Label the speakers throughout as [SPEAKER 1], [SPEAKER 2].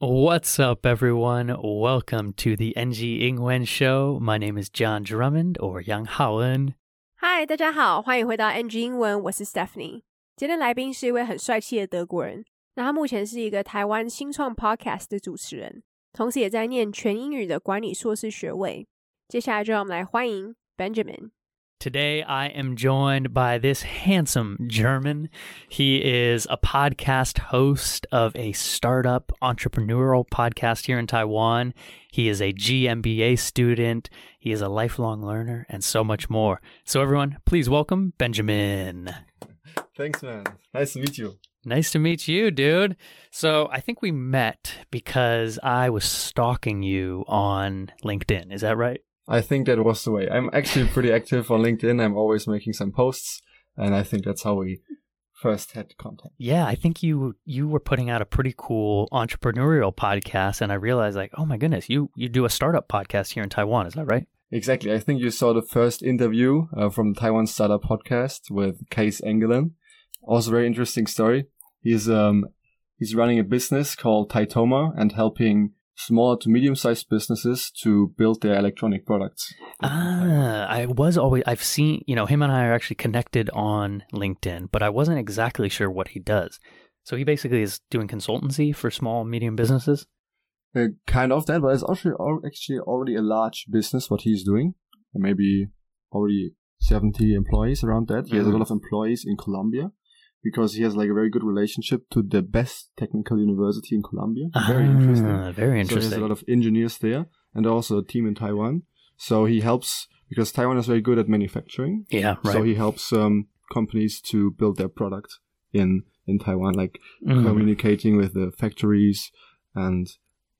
[SPEAKER 1] What's up, everyone? Welcome to the NG 英文 Show. My name is John Drummond or Yang Haoen.
[SPEAKER 2] 嗨，大家好，欢迎回到 NG 英文，我是 Stephanie。今天来宾是一位很帅气的德国人，那他目前是一个台湾新创 Podcast 的主持人，同时也在念全英语的管理硕士学位。接下来就让我们来欢迎 Benjamin。
[SPEAKER 1] Today, I am joined by this handsome German. He is a podcast host of a startup entrepreneurial podcast here in Taiwan. He is a GMBA student. He is a lifelong learner and so much more. So, everyone, please welcome Benjamin.
[SPEAKER 3] Thanks, man. Nice to meet you.
[SPEAKER 1] Nice to meet you, dude. So, I think we met because I was stalking you on LinkedIn. Is that right?
[SPEAKER 3] I think that was the way. I'm actually pretty active on LinkedIn. I'm always making some posts, and I think that's how we first had contact.
[SPEAKER 1] Yeah, I think you you were putting out a pretty cool entrepreneurial podcast, and I realized like, oh my goodness, you you do a startup podcast here in Taiwan. Is that right?
[SPEAKER 3] Exactly. I think you saw the first interview uh, from the Taiwan Startup Podcast with Kees Engelen. Also, very interesting story. He's um he's running a business called Taitoma and helping small to medium sized businesses to build their electronic products.
[SPEAKER 1] Ah, I was always I've seen you know him and I are actually connected on LinkedIn, but I wasn't exactly sure what he does. So he basically is doing consultancy for small medium businesses.
[SPEAKER 3] Uh, kind of that, but it's actually actually already a large business what he's doing. Maybe already 70 employees around that. He has a lot of employees in Colombia because he has like a very good relationship to the best technical university in Colombia. Very interesting.
[SPEAKER 1] Ah, Very
[SPEAKER 3] So he a lot of engineers there and also a team in Taiwan. So he helps because Taiwan is very good at manufacturing.
[SPEAKER 1] yeah, right.
[SPEAKER 3] So he helps um, companies to build their product in in Taiwan, like
[SPEAKER 1] Mhm.
[SPEAKER 3] communicating with the factories and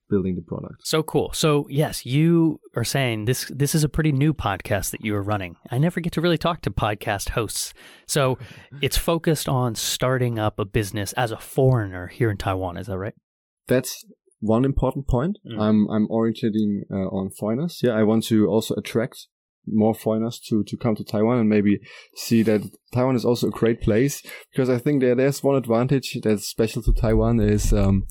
[SPEAKER 3] building the product.
[SPEAKER 1] So cool. So yes, you are saying this this is a pretty new podcast that you are running. I never get to really talk to podcast hosts. So it's focused on starting up a business as a foreigner here in Taiwan, is that right?
[SPEAKER 3] That's one important point.
[SPEAKER 1] Mm.
[SPEAKER 3] I'm I'm orientating uh, on foreigners. Yeah, I want to also attract more foreigners to to come to Taiwan and maybe see that Taiwan is also a great place because I think there there's one advantage that's special to Taiwan is um,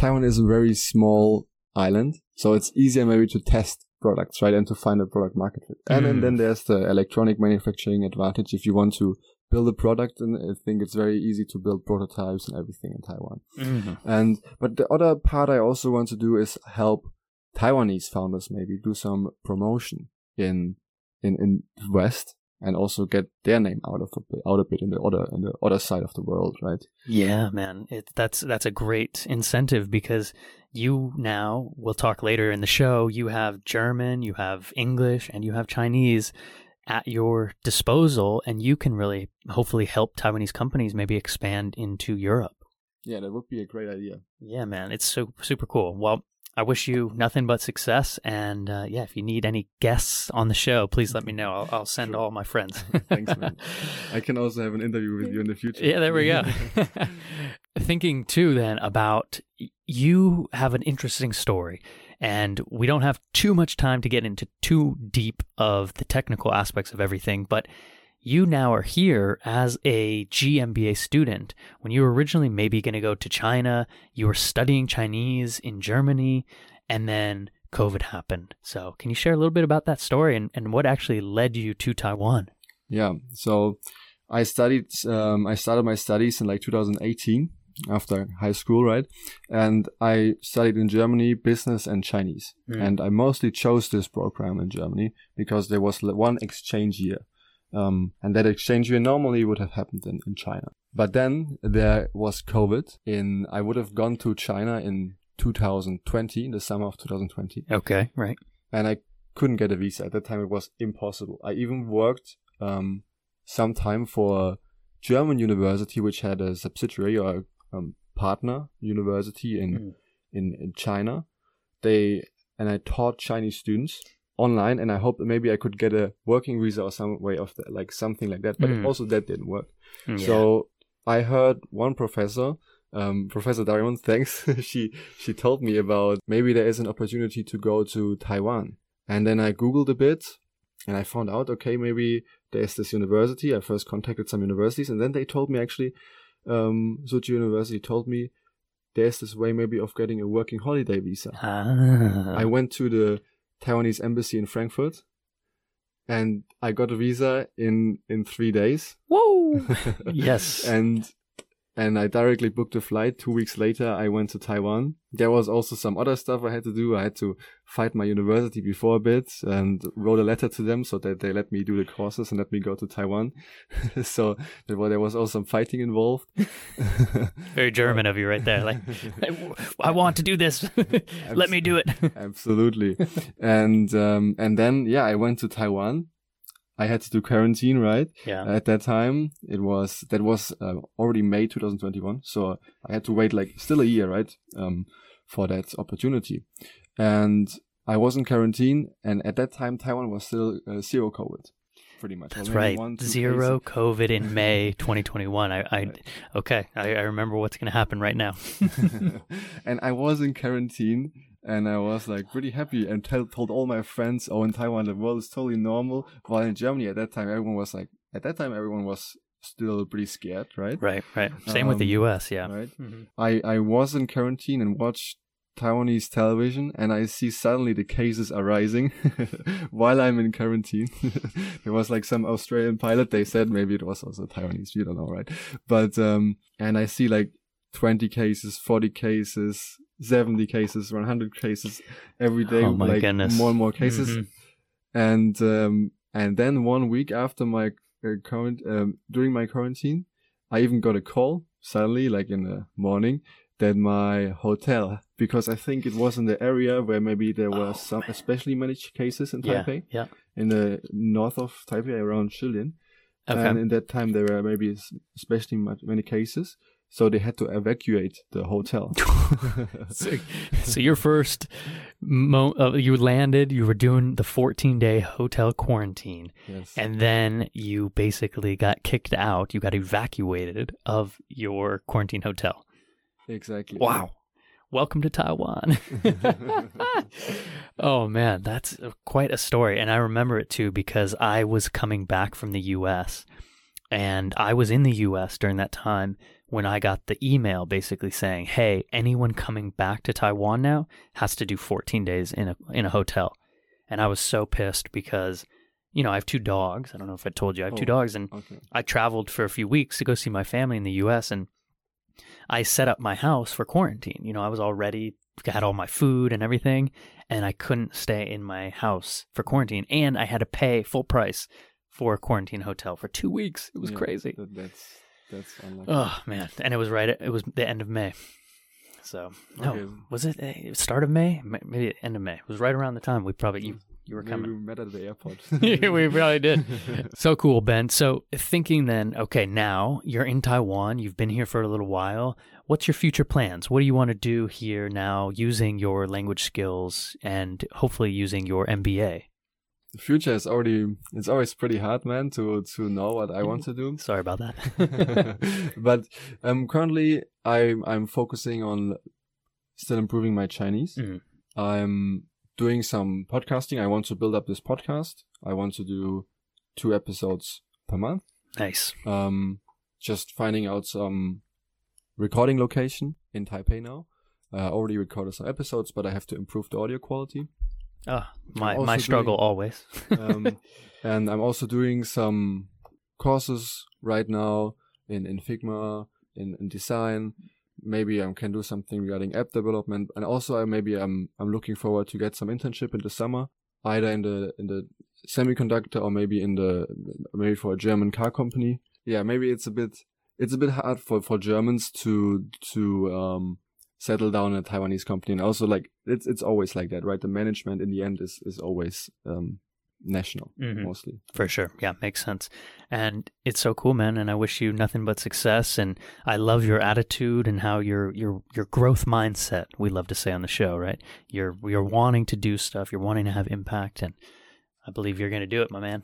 [SPEAKER 3] Taiwan is a very small island, so it's easier maybe to test products, right, and to find a product market fit. And,
[SPEAKER 1] Mm.
[SPEAKER 3] and then there's the electronic manufacturing advantage. If you want to build a product, and I think it's very easy to build prototypes and everything in Taiwan. And but the other part I also want to do is help Taiwanese founders maybe do some promotion in in in the West and also get their name out of a out a bit in the other in the other side of the world, right?
[SPEAKER 1] Yeah, man. It, that's that's a great incentive because you now we'll talk later in the show. You have German, you have English, and you have Chinese at your disposal, and you can really hopefully help Taiwanese companies maybe expand into Europe.
[SPEAKER 3] Yeah, that would be a great idea.
[SPEAKER 1] Yeah, man, it's so super cool. Well, I wish you nothing but success, and uh, yeah, if you need any guests on the show, please let me know. I'll, I'll send
[SPEAKER 3] Sure.
[SPEAKER 1] all my friends.
[SPEAKER 3] Thanks, man. I can also have an interview with you in the future.
[SPEAKER 1] Yeah, there we go. Thinking too, then, about you have an interesting story, and we don't have too much time to get into too deep of the technical aspects of everything, but you now are here as a GMBA student. When you were originally maybe going to go to China, you were studying Chinese in Germany, and then COVID happened. So, can you share a little bit about that story and, and what actually led you to Taiwan?
[SPEAKER 3] Yeah. So I studied, um, I started my studies in like 2018 after high school, right? And I studied in Germany business and Chinese.
[SPEAKER 1] Mm.
[SPEAKER 3] And I mostly chose this program in Germany because there was one exchange year. Um, and that exchange year normally would have happened in, in China. But then there was COVID in, I would have gone to China in 2020, in the summer of 2020
[SPEAKER 1] Okay, right.
[SPEAKER 3] and I couldn't get a visa. At that time, it was impossible. I even worked um, some time for a German university, which had a subsidiary or a um, partner university in,
[SPEAKER 1] Mm.
[SPEAKER 3] in in China. They and I taught Chinese students online, and I hoped that maybe I could get a working visa or some way of that, like something like that. But
[SPEAKER 1] Mm.
[SPEAKER 3] also that didn't work.
[SPEAKER 1] Yeah.
[SPEAKER 3] So I heard one professor, um, Professor Diamond, thanks. she she told me about maybe there is an opportunity to go to Taiwan, and then I googled a bit, and I found out okay maybe there's this university. I first contacted some universities, and then they told me actually, um, University told me there's this way maybe of getting a working holiday visa.
[SPEAKER 1] Ah.
[SPEAKER 3] I went to the Taiwanese embassy in Frankfurt and I got a visa in in 3 days.
[SPEAKER 1] Whoa. yes.
[SPEAKER 3] and and I directly booked a flight. 2 weeks later I went to Taiwan. There was also some other stuff I had to do. I had to fight my university before a bit and wrote a letter to them so that they let me do the courses and let me go to Taiwan. so there was, there was also some fighting involved.
[SPEAKER 1] Very German of you right there. Like, I want to do this. let me do it.
[SPEAKER 3] Absolutely. and, um, and then, yeah, I went to Taiwan. I had to do quarantine, right?
[SPEAKER 1] Yeah.
[SPEAKER 3] At that time, it was, that was uh, already May 2021. So I had to wait like still a year, right? Um, for that opportunity and I was in quarantine. And at that time, Taiwan was still uh, zero COVID, pretty much.
[SPEAKER 1] That's right, one, zero cases. COVID in May 2021. I, I right. okay, I, I remember what's going to happen right now.
[SPEAKER 3] and I was in quarantine. And I was like pretty happy and tell, told all my friends, oh, in Taiwan, the world is totally normal. While in Germany at that time, everyone was like, at that time, everyone was still pretty scared, right?
[SPEAKER 1] Right, right. Same um, with the um, US, yeah.
[SPEAKER 3] Right. Mm-hmm. I, I was in quarantine and watched Taiwanese television and I see suddenly the cases are rising while I'm in quarantine. there was like some Australian pilot, they said maybe it was also Taiwanese, you don't know, right? But, um, and I see like 20 cases, 40 cases, 70 cases, 100 cases every day,
[SPEAKER 1] oh
[SPEAKER 3] like
[SPEAKER 1] goodness.
[SPEAKER 3] more and more cases. Mm-hmm. And, um, and then one week after my uh, current, um, during my quarantine, I even got a call suddenly, like in the morning, that my hotel because I think it was in the area where maybe there were oh, some man. especially many cases in Taipei.
[SPEAKER 1] Yeah, yeah.
[SPEAKER 3] In the north of Taipei, around Shilin.
[SPEAKER 1] Okay.
[SPEAKER 3] And in that time, there were maybe especially many cases. So they had to evacuate the hotel.
[SPEAKER 1] so, so, your first, mo- uh, you landed, you were doing the 14 day hotel quarantine.
[SPEAKER 3] Yes.
[SPEAKER 1] And then you basically got kicked out. You got evacuated of your quarantine hotel.
[SPEAKER 3] Exactly.
[SPEAKER 1] Wow welcome to Taiwan. oh man, that's quite a story. And I remember it too because I was coming back from the US and I was in the US during that time when I got the email basically saying, "Hey, anyone coming back to Taiwan now has to do 14 days in a in a hotel." And I was so pissed because you know, I have two dogs. I don't know if I told you. I have oh, two dogs and
[SPEAKER 3] okay.
[SPEAKER 1] I traveled for a few weeks to go see my family in the US and I set up my house for quarantine. You know, I was all ready, had all my food and everything, and I couldn't stay in my house for quarantine. And I had to pay full price for a quarantine hotel for two weeks. It was yeah, crazy.
[SPEAKER 3] That, that's that's unlucky.
[SPEAKER 1] Oh man, and it was right. It was the end of May. So no, okay. was it uh, start of May? Maybe end of May. It was right around the time we probably you you were coming.
[SPEAKER 3] we met at the airport.
[SPEAKER 1] yeah, we probably did. so cool, Ben. So thinking then, okay, now you're in Taiwan. You've been here for a little while. What's your future plans? What do you want to do here now, using your language skills and hopefully using your MBA?
[SPEAKER 3] The future is already it's always pretty hard man to to know what i want to do
[SPEAKER 1] sorry about that
[SPEAKER 3] but um currently i'm i'm focusing on still improving my chinese
[SPEAKER 1] mm.
[SPEAKER 3] i'm doing some podcasting. I want to build up this podcast. I want to do two episodes per month.
[SPEAKER 1] Nice.
[SPEAKER 3] Um, just finding out some recording location in Taipei now. Uh, I already recorded some episodes, but I have to improve the audio quality.
[SPEAKER 1] Ah, my my struggle doing, always.
[SPEAKER 3] um, and I'm also doing some courses right now in in Figma, in, in design, maybe I can do something regarding app development, and also I maybe I'm I'm looking forward to get some internship in the summer, either in the in the semiconductor or maybe in the maybe for a German car company. Yeah, maybe it's a bit it's a bit hard for for Germans to to um settle down a Taiwanese company, and also like it's it's always like that, right? The management in the end is is always um national
[SPEAKER 1] mm-hmm.
[SPEAKER 3] mostly.
[SPEAKER 1] For sure. Yeah, makes sense. And it's so cool, man, and I wish you nothing but success and I love your attitude and how your your your growth mindset, we love to say on the show, right? You're you're wanting to do stuff, you're wanting to have impact and I believe you're going to do it, my man.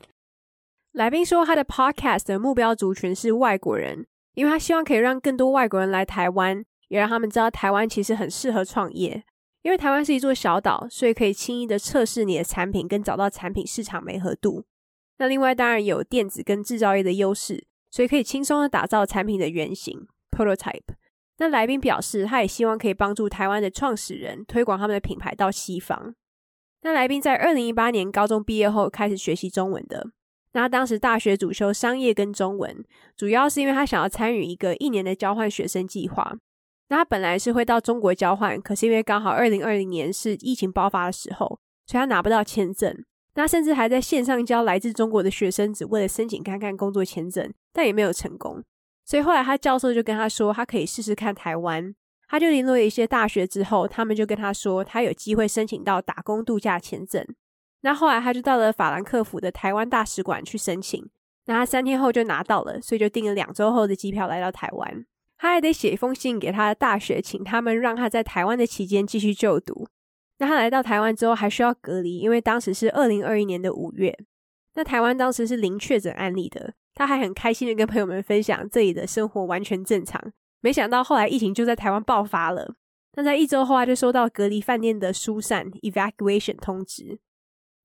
[SPEAKER 2] 来宾说，他的 podcast 的目标族群是外国人，因为他希望可以让更多外国人来台湾， 也让他们知道台湾其实很适合创业。因为台湾是一座小岛，所以可以轻易的测试你的产品，跟找到产品市场媒合度。那另外当然有电子跟制造业的优势，所以可以轻松的打造产品的原型 （prototype）。那来宾表示，他也希望可以帮助台湾的创始人推广他们的品牌到西方。那来宾在二零一八年高中毕业后开始学习中文的。那他当时大学主修商业跟中文，主要是因为他想要参与一个一年的交换学生计划。那他本来是会到中国交换，可是因为刚好二零二零年是疫情爆发的时候，所以他拿不到签证。那甚至还在线上教来自中国的学生，只为了申请看看工作签证，但也没有成功。所以后来他教授就跟他说，他可以试试看台湾。他就联络了一些大学之后，他们就跟他说，他有机会申请到打工度假签证。那后来他就到了法兰克福的台湾大使馆去申请。那他三天后就拿到了，所以就订了两周后的机票来到台湾。他还得写一封信给他的大学，请他们让他在台湾的期间继续就读。那他来到台湾之后还需要隔离，因为当时是二零二一年的五月。那台湾当时是零确诊案例的，他还很开心的跟朋友们分享这里的生活完全正常。没想到后来疫情就在台湾爆发了。那在一周后，他就收到隔离饭店的疏散 （evacuation） 通知。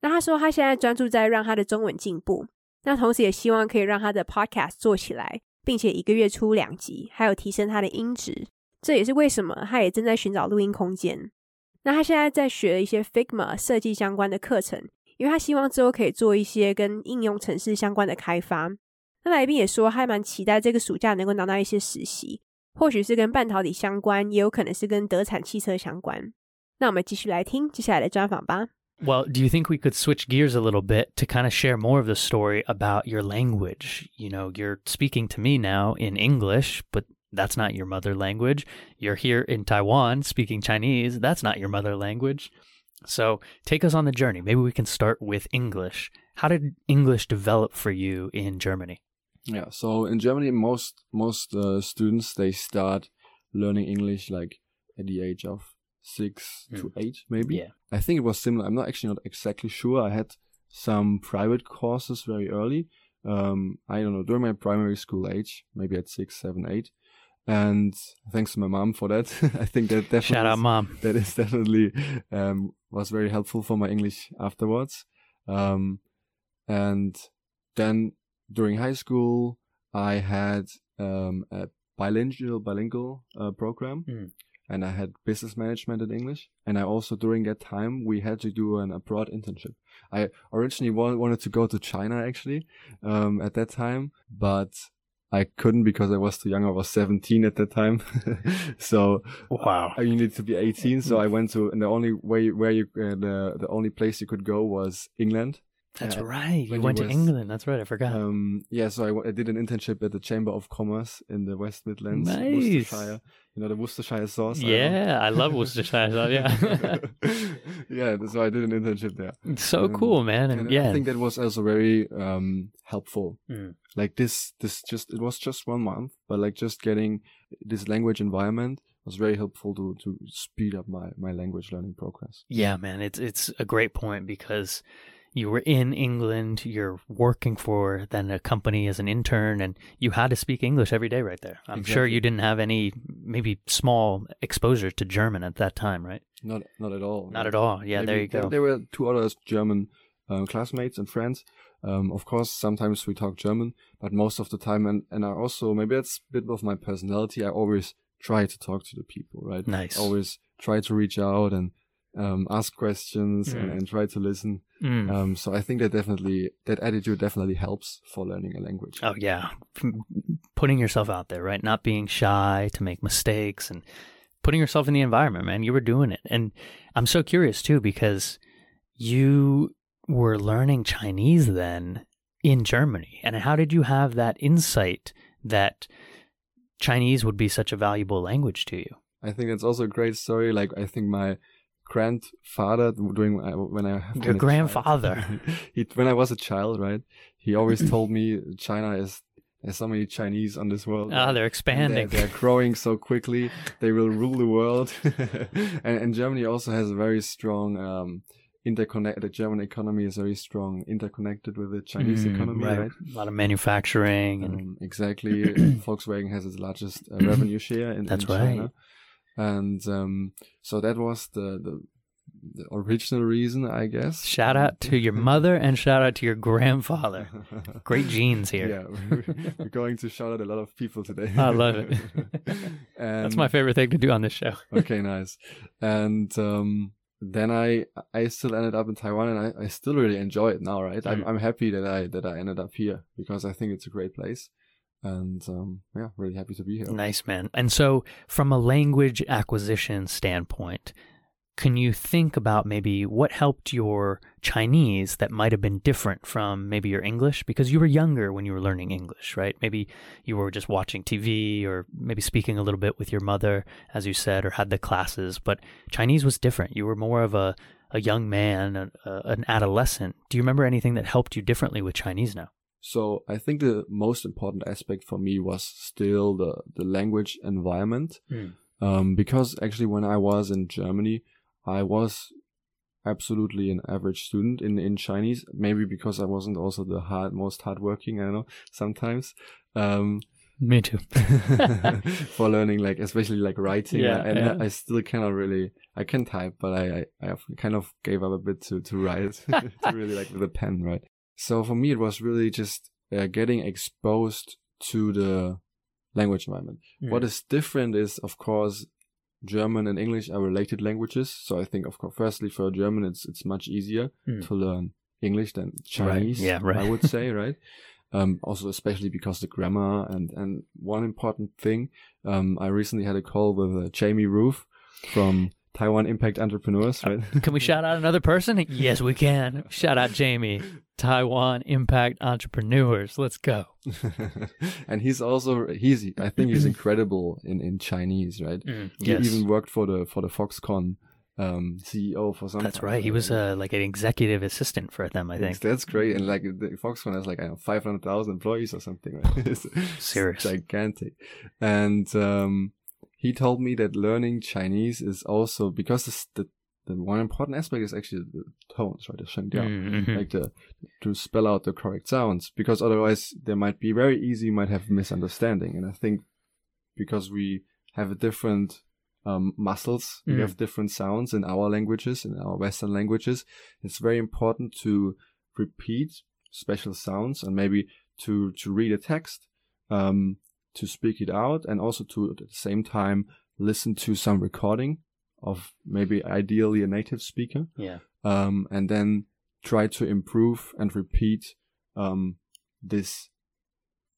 [SPEAKER 2] 那他说他现在专注在让他的中文进步，那同时也希望可以让他的 podcast 做起来，并且一个月出两集，还有提升他的音质。这也是为什么他也正在寻找录音空间。那他现在在学一些 Figma 设计相关的课程，因为他希望之后可以做一些跟应用程式相关的开发。那来宾也说，还蛮期待这个暑假能够拿到一些实习，或许是跟半导体相关，也有可能是跟德产汽车相关。那我们继续来听接下来的专访吧。
[SPEAKER 1] Well, do you think we could switch gears a little bit to kind of share more of the story about your language? You know, you're speaking to me now in English, but that's not your mother language. You're here in Taiwan speaking Chinese. That's not your mother language. So take us on the journey. Maybe we can start with English. How did English develop for you in Germany?
[SPEAKER 3] Yeah, so in Germany, most most uh, students they start learning English like at the age of six mm. to eight, maybe.
[SPEAKER 1] Yeah,
[SPEAKER 3] I think it was similar. I'm not actually not exactly sure. I had some private courses very early. Um, I don't know during my primary school age, maybe at six, seven, eight and thanks to my mom for that. I think that definitely
[SPEAKER 1] shout out mom.
[SPEAKER 3] That is definitely um, was very helpful for my English afterwards. Um, and then during high school, I had um, a bilingual bilingual uh, program, mm. And I had business management in English. And I also during that time we had to do an abroad internship. I originally wanted to go to China actually um, at that time, but I couldn't because I was too young. I was 17 at that time. so
[SPEAKER 1] wow,
[SPEAKER 3] I needed to be 18. So I went to, and the only way where you, uh, the, the only place you could go was England.
[SPEAKER 1] That's uh, right. You went was, to England. That's right. I forgot.
[SPEAKER 3] Um, yeah. So I, I, did an internship at the Chamber of Commerce in the West Midlands,
[SPEAKER 1] nice.
[SPEAKER 3] Worcestershire. You know the Worcestershire sauce.
[SPEAKER 1] Yeah, I, I love Worcestershire sauce. Yeah.
[SPEAKER 3] yeah. So I did an internship there.
[SPEAKER 1] So um, cool, man. And, and, yeah,
[SPEAKER 3] I think that was also very um, helpful. Mm. Like this, this just it was just one month, but like just getting this language environment was very helpful to to speed up my my language learning progress.
[SPEAKER 1] Yeah, man. It's it's a great point because you were in England, you're working for then a company as an intern, and you had to speak English every day right there. I'm exactly. sure you didn't have any, maybe small exposure to German at that time, right?
[SPEAKER 3] Not, not at all.
[SPEAKER 1] Not at all. Yeah, Maybe there you go.
[SPEAKER 3] There, there, were two other German uh, classmates and friends. Um, of course, sometimes we talk German, but most of the time, and, and I also, maybe that's a bit of my personality, I always try to talk to the people, right?
[SPEAKER 1] Nice.
[SPEAKER 3] always try to reach out and um, ask questions mm. and, and, try to listen. Mm. Um, so I think that definitely that attitude definitely helps for learning a language.
[SPEAKER 1] Oh yeah, putting yourself out there, right? Not being shy to make mistakes and putting yourself in the environment, man. You were doing it, and I'm so curious too because you were learning Chinese then in Germany, and how did you have that insight that Chinese would be such a valuable language to you?
[SPEAKER 3] I think it's also a great story. Like I think my grandfather doing uh, when I
[SPEAKER 1] your grandfather.
[SPEAKER 3] He, when I was a child right he always told me China is there's so many Chinese on this world.
[SPEAKER 1] Ah they're expanding
[SPEAKER 3] they're, they're, growing so quickly they will rule the world. And, and, Germany also has a very strong um, interconnect the German economy is very strong interconnected with the Chinese mm, economy right. right.
[SPEAKER 1] a lot of manufacturing and...
[SPEAKER 3] um, exactly. Volkswagen has its largest uh, revenue share in,
[SPEAKER 1] that's
[SPEAKER 3] in
[SPEAKER 1] right
[SPEAKER 3] and um, so that was the, the the original reason, I guess.
[SPEAKER 1] Shout out to your mother and shout out to your grandfather. Great genes here.
[SPEAKER 3] Yeah, we're going to shout out a lot of people today.
[SPEAKER 1] I love it. That's my favorite thing to do on this show.
[SPEAKER 3] okay, nice. And um, then I I still ended up in Taiwan, and I, I still really enjoy it now. Right, mm. I'm I'm happy that I that I ended up here because I think it's a great place and um, yeah, really happy to be here.
[SPEAKER 1] Nice, man. And so, from a language acquisition standpoint, can you think about maybe what helped your Chinese that might have been different from maybe your English? Because you were younger when you were learning English, right? Maybe you were just watching TV or maybe speaking a little bit with your mother, as you said, or had the classes, but Chinese was different. You were more of a, a young man, a, a, an adolescent. Do you remember anything that helped you differently with Chinese now?
[SPEAKER 3] So I think the most important aspect for me was still the, the language environment. Mm. Um, because actually when I was in Germany, I was absolutely an average student in, in Chinese. Maybe because I wasn't also the hard, most hardworking, I don't know, sometimes. Um,
[SPEAKER 1] me too.
[SPEAKER 3] for learning, like, especially like writing.
[SPEAKER 1] Yeah,
[SPEAKER 3] and
[SPEAKER 1] yeah.
[SPEAKER 3] I still cannot really, I can type, but I, I, I kind of gave up a bit to, to write, to really like with a pen, right? So for me, it was really just uh, getting exposed to the language environment. Mm. What is different is, of course, German and English are related languages. So I think, of course, firstly for German, it's it's much easier mm. to learn English than Chinese.
[SPEAKER 1] Right. Yeah, right.
[SPEAKER 3] I would say, right. Um, also, especially because the grammar and and one important thing, um, I recently had a call with uh, Jamie Roof from Taiwan Impact Entrepreneurs, right?
[SPEAKER 1] Can we shout out another person? Yes, we can. Shout out Jamie, Taiwan Impact Entrepreneurs. Let's go.
[SPEAKER 3] and he's also he's I think he's incredible in in Chinese, right?
[SPEAKER 1] Mm,
[SPEAKER 3] he even worked for the for the Foxconn um, CEO for some.
[SPEAKER 1] That's right. He was uh, like an executive assistant for them, I think.
[SPEAKER 3] That's great. And like the Foxconn has like I know five hundred thousand employees or something. Right? it's,
[SPEAKER 1] Serious,
[SPEAKER 3] gigantic. And um, he told me that learning Chinese is also because the the one important aspect is actually the tones, right? The shengdiao,
[SPEAKER 1] mm-hmm.
[SPEAKER 3] like the to spell out the correct sounds, because otherwise there might be very easy, you might have misunderstanding. And I think because we have a different um, muscles, mm. we have different sounds in our languages, in our Western languages. It's very important to repeat special sounds and maybe to to read a text um, to speak it out and also to at the same time listen to some recording of maybe ideally a native speaker.
[SPEAKER 1] Yeah.
[SPEAKER 3] Um, and then try to improve and repeat um, this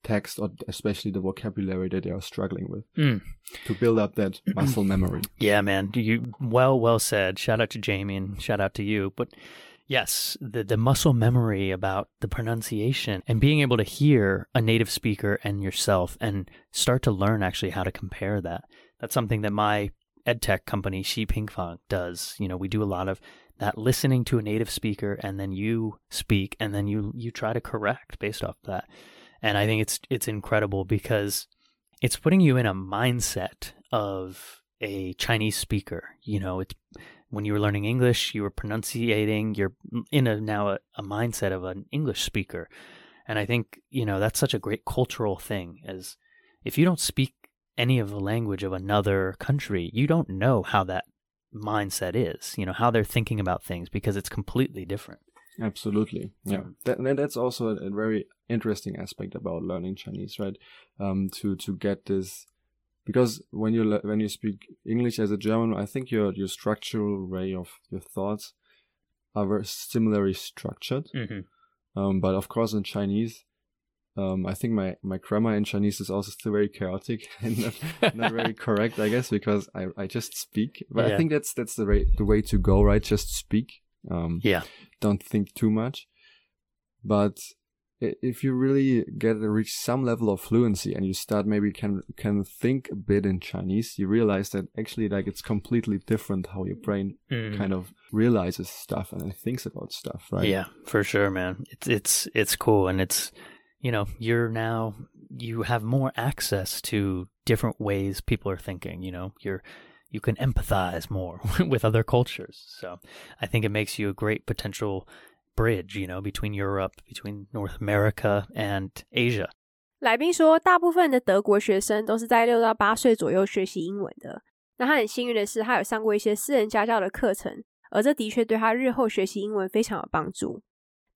[SPEAKER 3] text or especially the vocabulary that they are struggling with
[SPEAKER 1] mm.
[SPEAKER 3] to build up that muscle memory.
[SPEAKER 1] Yeah, man. You well, well said. Shout out to Jamie and shout out to you. But Yes, the, the muscle memory about the pronunciation and being able to hear a native speaker and yourself and start to learn actually how to compare that. That's something that my edtech company, Xi Pingfang, does. You know, we do a lot of that listening to a native speaker and then you speak and then you you try to correct based off that. And I think it's it's incredible because it's putting you in a mindset of a Chinese speaker. You know, it's when you were learning English, you were pronunciating, you're in a now a, a, mindset of an English speaker. And I think, you know, that's such a great cultural thing as if you don't speak any of the language of another country, you don't know how that mindset is, you know, how they're thinking about things because it's completely different.
[SPEAKER 3] Absolutely. Yeah. That, that's also a, a, very interesting aspect about learning Chinese, right? Um, to, to get this because when you when you speak English as a German, I think your your structural way of your thoughts are very similarly structured.
[SPEAKER 1] Mm-hmm.
[SPEAKER 3] Um, but of course, in Chinese, um, I think my, my grammar in Chinese is also still very chaotic and not, not very correct, I guess, because I, I just speak. But
[SPEAKER 1] Yeah.
[SPEAKER 3] I think that's that's the way the way to go, right? Just speak. Um,
[SPEAKER 1] Yeah.
[SPEAKER 3] don't think too much. But if you really get to reach some level of fluency and you start maybe can can think a bit in Chinese, you realize that actually like it's completely different how your brain
[SPEAKER 1] Mm.
[SPEAKER 3] kind of realizes stuff and thinks about stuff, right?
[SPEAKER 1] Yeah, for sure, man. It's it's it's cool and it's you know, you're now you have more access to different ways people are thinking, you know. You're you can empathize more with other cultures. So, I think it makes you a great potential bridge, you know, between Europe, between North America and Asia.
[SPEAKER 2] 来宾说，大部分的德国学生都是在六到八岁左右学习英文的。那他很幸运的是，他有上过一些私人家教的课程，而这的确对他日后学习英文非常有帮助。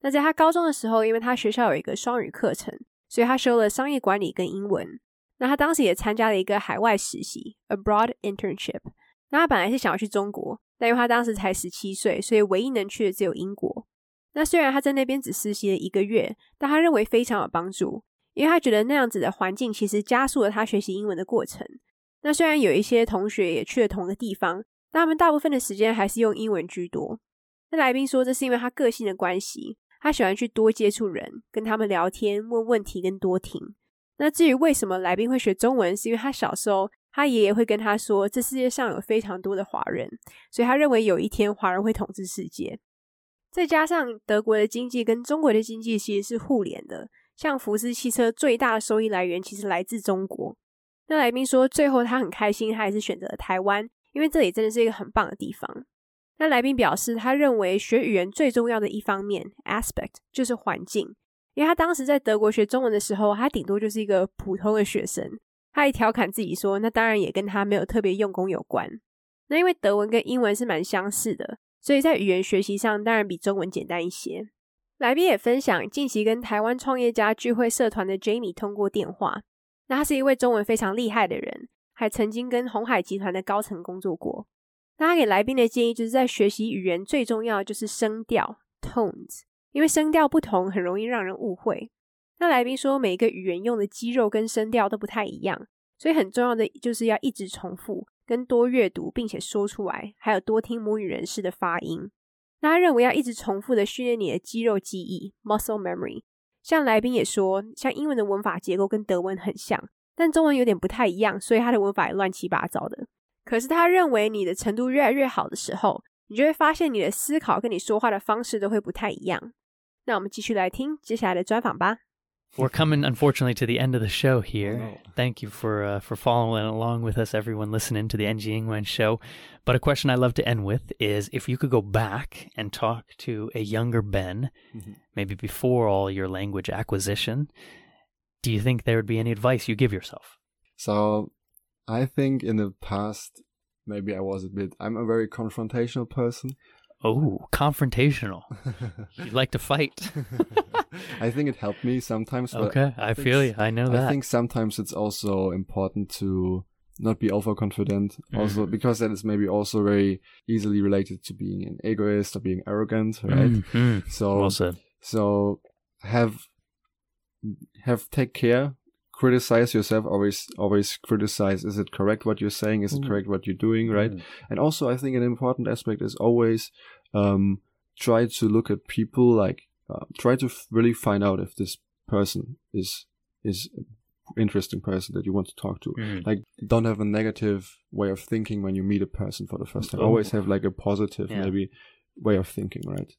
[SPEAKER 2] 那在他高中的时候，因为他学校有一个双语课程，所以他修了商业管理跟英文。那他当时也参加了一个海外实习 （abroad internship）。那他本来是想要去中国，但因为他当时才十七岁，所以唯一能去的只有英国。那虽然他在那边只实习了一个月，但他认为非常有帮助，因为他觉得那样子的环境其实加速了他学习英文的过程。那虽然有一些同学也去了同个地方，但他们大部分的时间还是用英文居多。那来宾说，这是因为他个性的关系，他喜欢去多接触人，跟他们聊天、问问题跟多听。那至于为什么来宾会学中文，是因为他小时候他爷爷会跟他说，这世界上有非常多的华人，所以他认为有一天华人会统治世界。再加上德国的经济跟中国的经济其实是互联的，像福斯汽车最大的收益来源其实来自中国。那来宾说，最后他很开心，他还是选择了台湾，因为这里真的是一个很棒的地方。那来宾表示，他认为学语言最重要的一方面 aspect 就是环境。因为他当时在德国学中文的时候，他顶多就是一个普通的学生。他还调侃自己说：“那当然也跟他没有特别用功有关。”那因为德文跟英文是蛮相似的，所以在语言学习上当然比中文简单一些。来宾也分享近期跟台湾创业家聚会社团的 Jamie 通过电话。那他是一位中文非常厉害的人，还曾经跟红海集团的高层工作过。那他给来宾的建议就是在学习语言最重要就是声调 tones。因为声调不同，很容易让人误会。那来宾说，每一个语言用的肌肉跟声调都不太一样，所以很重要的就是要一直重复，跟多阅读，并且说出来，还有多听母语人士的发音。那他认为要一直重复的训练你的肌肉记忆 （muscle memory）。像来宾也说，像英文的文法结构跟德文很像，但中文有点不太一样，所以它的文法也乱七八糟的。可是他认为，你的程度越来越好的时候，你就会发现你的思考跟你说话的方式都会不太一样。那我们继续来听接下来的专访吧。
[SPEAKER 1] We're coming, unfortunately, to the end of the show here. Thank you for uh, for following along with us, everyone listening to the NG England show. But a question I love to end with is: if you could go back and talk to a younger Ben, mm-hmm. maybe before all your language acquisition, do you think there would be any advice you give yourself?
[SPEAKER 3] So, I think in the past, maybe I was a bit. I'm a very confrontational person,
[SPEAKER 1] Oh, confrontational. you like to fight.
[SPEAKER 3] I think it helped me sometimes.
[SPEAKER 1] Okay, I, I feel you. I know that.
[SPEAKER 3] I think sometimes it's also important to not be overconfident. Mm. Also, because that is maybe also very easily related to being an egoist or being arrogant, right?
[SPEAKER 1] Mm-hmm.
[SPEAKER 3] So,
[SPEAKER 1] well
[SPEAKER 3] so have have take care criticize yourself always always criticize is it correct what you're saying is it mm. correct what you're doing right mm. and also i think an important aspect is always um, try to look at people like uh, try to f- really find out if this person is is interesting person that you want to talk to. Mm. Like, don't have a negative way of thinking when you meet a person for the first time. Oh. Always have like a positive, yeah. maybe, way of thinking, right?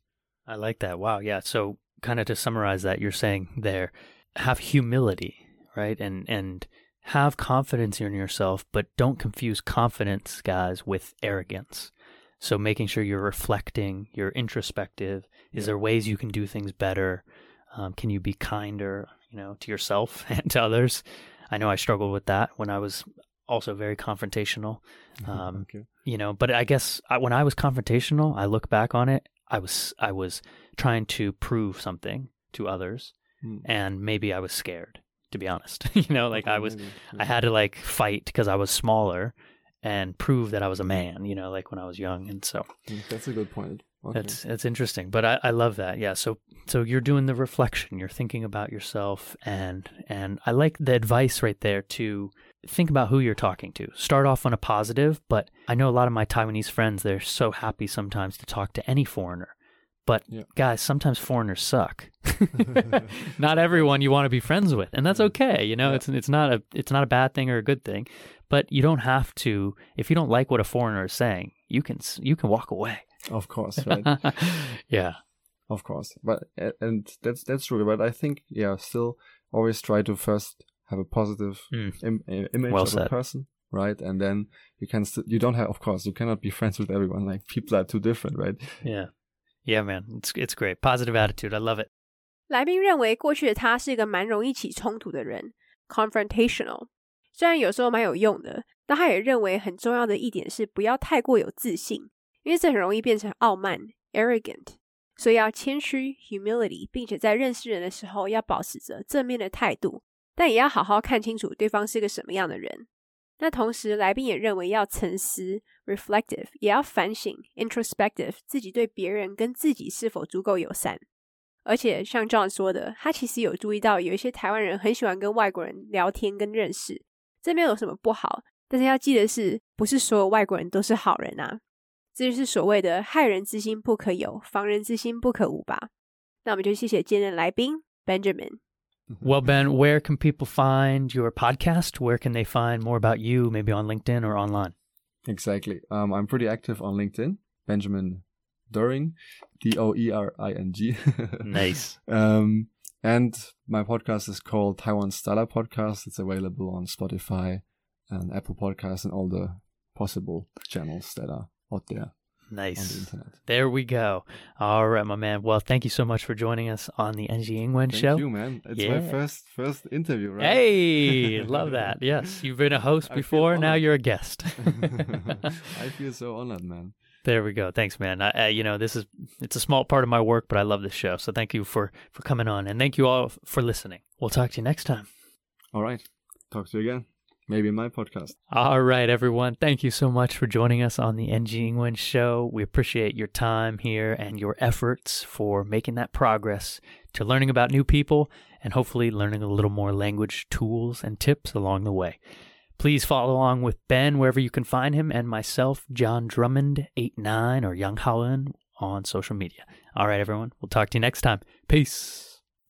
[SPEAKER 1] I like that. Wow. Yeah. So, kind of to summarize that, you're saying there, have humility right? And and have confidence in yourself, but don't confuse confidence, guys, with arrogance. So making sure you're reflecting, you're introspective. Is there ways you can do things better? Um, can you be kinder, you know, to yourself and to others? I know I struggled with that when I was also very confrontational. Um, okay. You know, but I guess I, when I was confrontational, I look back on it. I was I was trying to prove something to others, mm. and maybe I was scared to be honest. you know, like I was. I had to like fight because I was smaller and prove that I was a man. You know, like when I was young, and so
[SPEAKER 3] mm, that's a good point.
[SPEAKER 1] Okay. That's that's interesting, but I, I love that. Yeah. So so you're doing the reflection. You're thinking about yourself, and and I like the advice right there to think about who you're talking to. Start off on a positive, but I know a lot of my Taiwanese friends. They're so happy sometimes to talk to any foreigner but yeah. guys, sometimes foreigners suck. not everyone you want to be friends with, and that's okay. You know, yeah. it's it's not a it's not a bad thing or a good thing. But you don't have to. If you don't like what a foreigner is saying, you can you can walk away.
[SPEAKER 3] Of course, right?
[SPEAKER 1] yeah,
[SPEAKER 3] of course. But and that's that's true. But I think yeah, still always try to first have a positive mm. Im- image well of said. a person right? And then you can st- you don't have, of course, you cannot be friends with everyone. Like people are too different, right?
[SPEAKER 1] Yeah. Yeah, man, it's it's great. Positive attitude. I love it.
[SPEAKER 2] 来宾认为过去的他是一个蛮容易起冲突的人，confrontational。虽然有时候蛮有用的，但他也认为很重要的一点是不要太过有自信，因为这很容易变成傲慢 （arrogant）。所以要谦虚 （humility），并且在认识人的时候要保持着正面的态度，但也要好好看清楚对方是个什么样的人。那同时，来宾也认为要沉思 （reflective），也要反省 （introspective），自己对别人跟自己是否足够友善。而且像 John 说的，他其实有注意到有一些台湾人很喜欢跟外国人聊天跟认识，这没有什么不好。但是要记得是，不是所有外国人都是好人啊。这就是所谓的害人之心不可有，防人之心不可无吧。那我们就谢谢今天的来宾 Benjamin。
[SPEAKER 1] Well, Ben, where can people find your podcast? Where can they find more about you, maybe on LinkedIn or online?
[SPEAKER 3] Exactly. Um, I'm pretty active on LinkedIn. Benjamin Doering, D O E R I N G.
[SPEAKER 1] nice.
[SPEAKER 3] Um, and my podcast is called Taiwan Startup Podcast. It's available on Spotify and Apple Podcasts and all the possible channels that are out there.
[SPEAKER 1] Nice.
[SPEAKER 3] The internet.
[SPEAKER 1] There we go. All right, my man. Well, thank you so much for joining us on the NG Ingwen
[SPEAKER 3] Thank
[SPEAKER 1] show.
[SPEAKER 3] you, man. It's
[SPEAKER 1] Yeah.
[SPEAKER 3] my first first interview, right?
[SPEAKER 1] Hey, love that. Yes, you've been a host before. Now you're a guest.
[SPEAKER 3] I feel so honored, man.
[SPEAKER 1] there we go. Thanks, man. I, I, you know, this is it's a small part of my work, but I love this show. So thank you for for coming on, and thank you all for listening. We'll talk to you next time.
[SPEAKER 3] All right. Talk to you again. Maybe in my podcast.
[SPEAKER 1] All right, everyone. Thank you so much for joining us on the NG Ingwen show. We appreciate your time here and your efforts for making that progress to learning about new people and hopefully learning a little more language tools and tips along the way. Please follow along with Ben wherever you can find him and myself, John Drummond89 or Young Holland on social media. All right, everyone. We'll talk to you next time. Peace.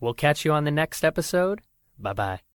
[SPEAKER 1] We'll catch you on the next episode. Bye bye.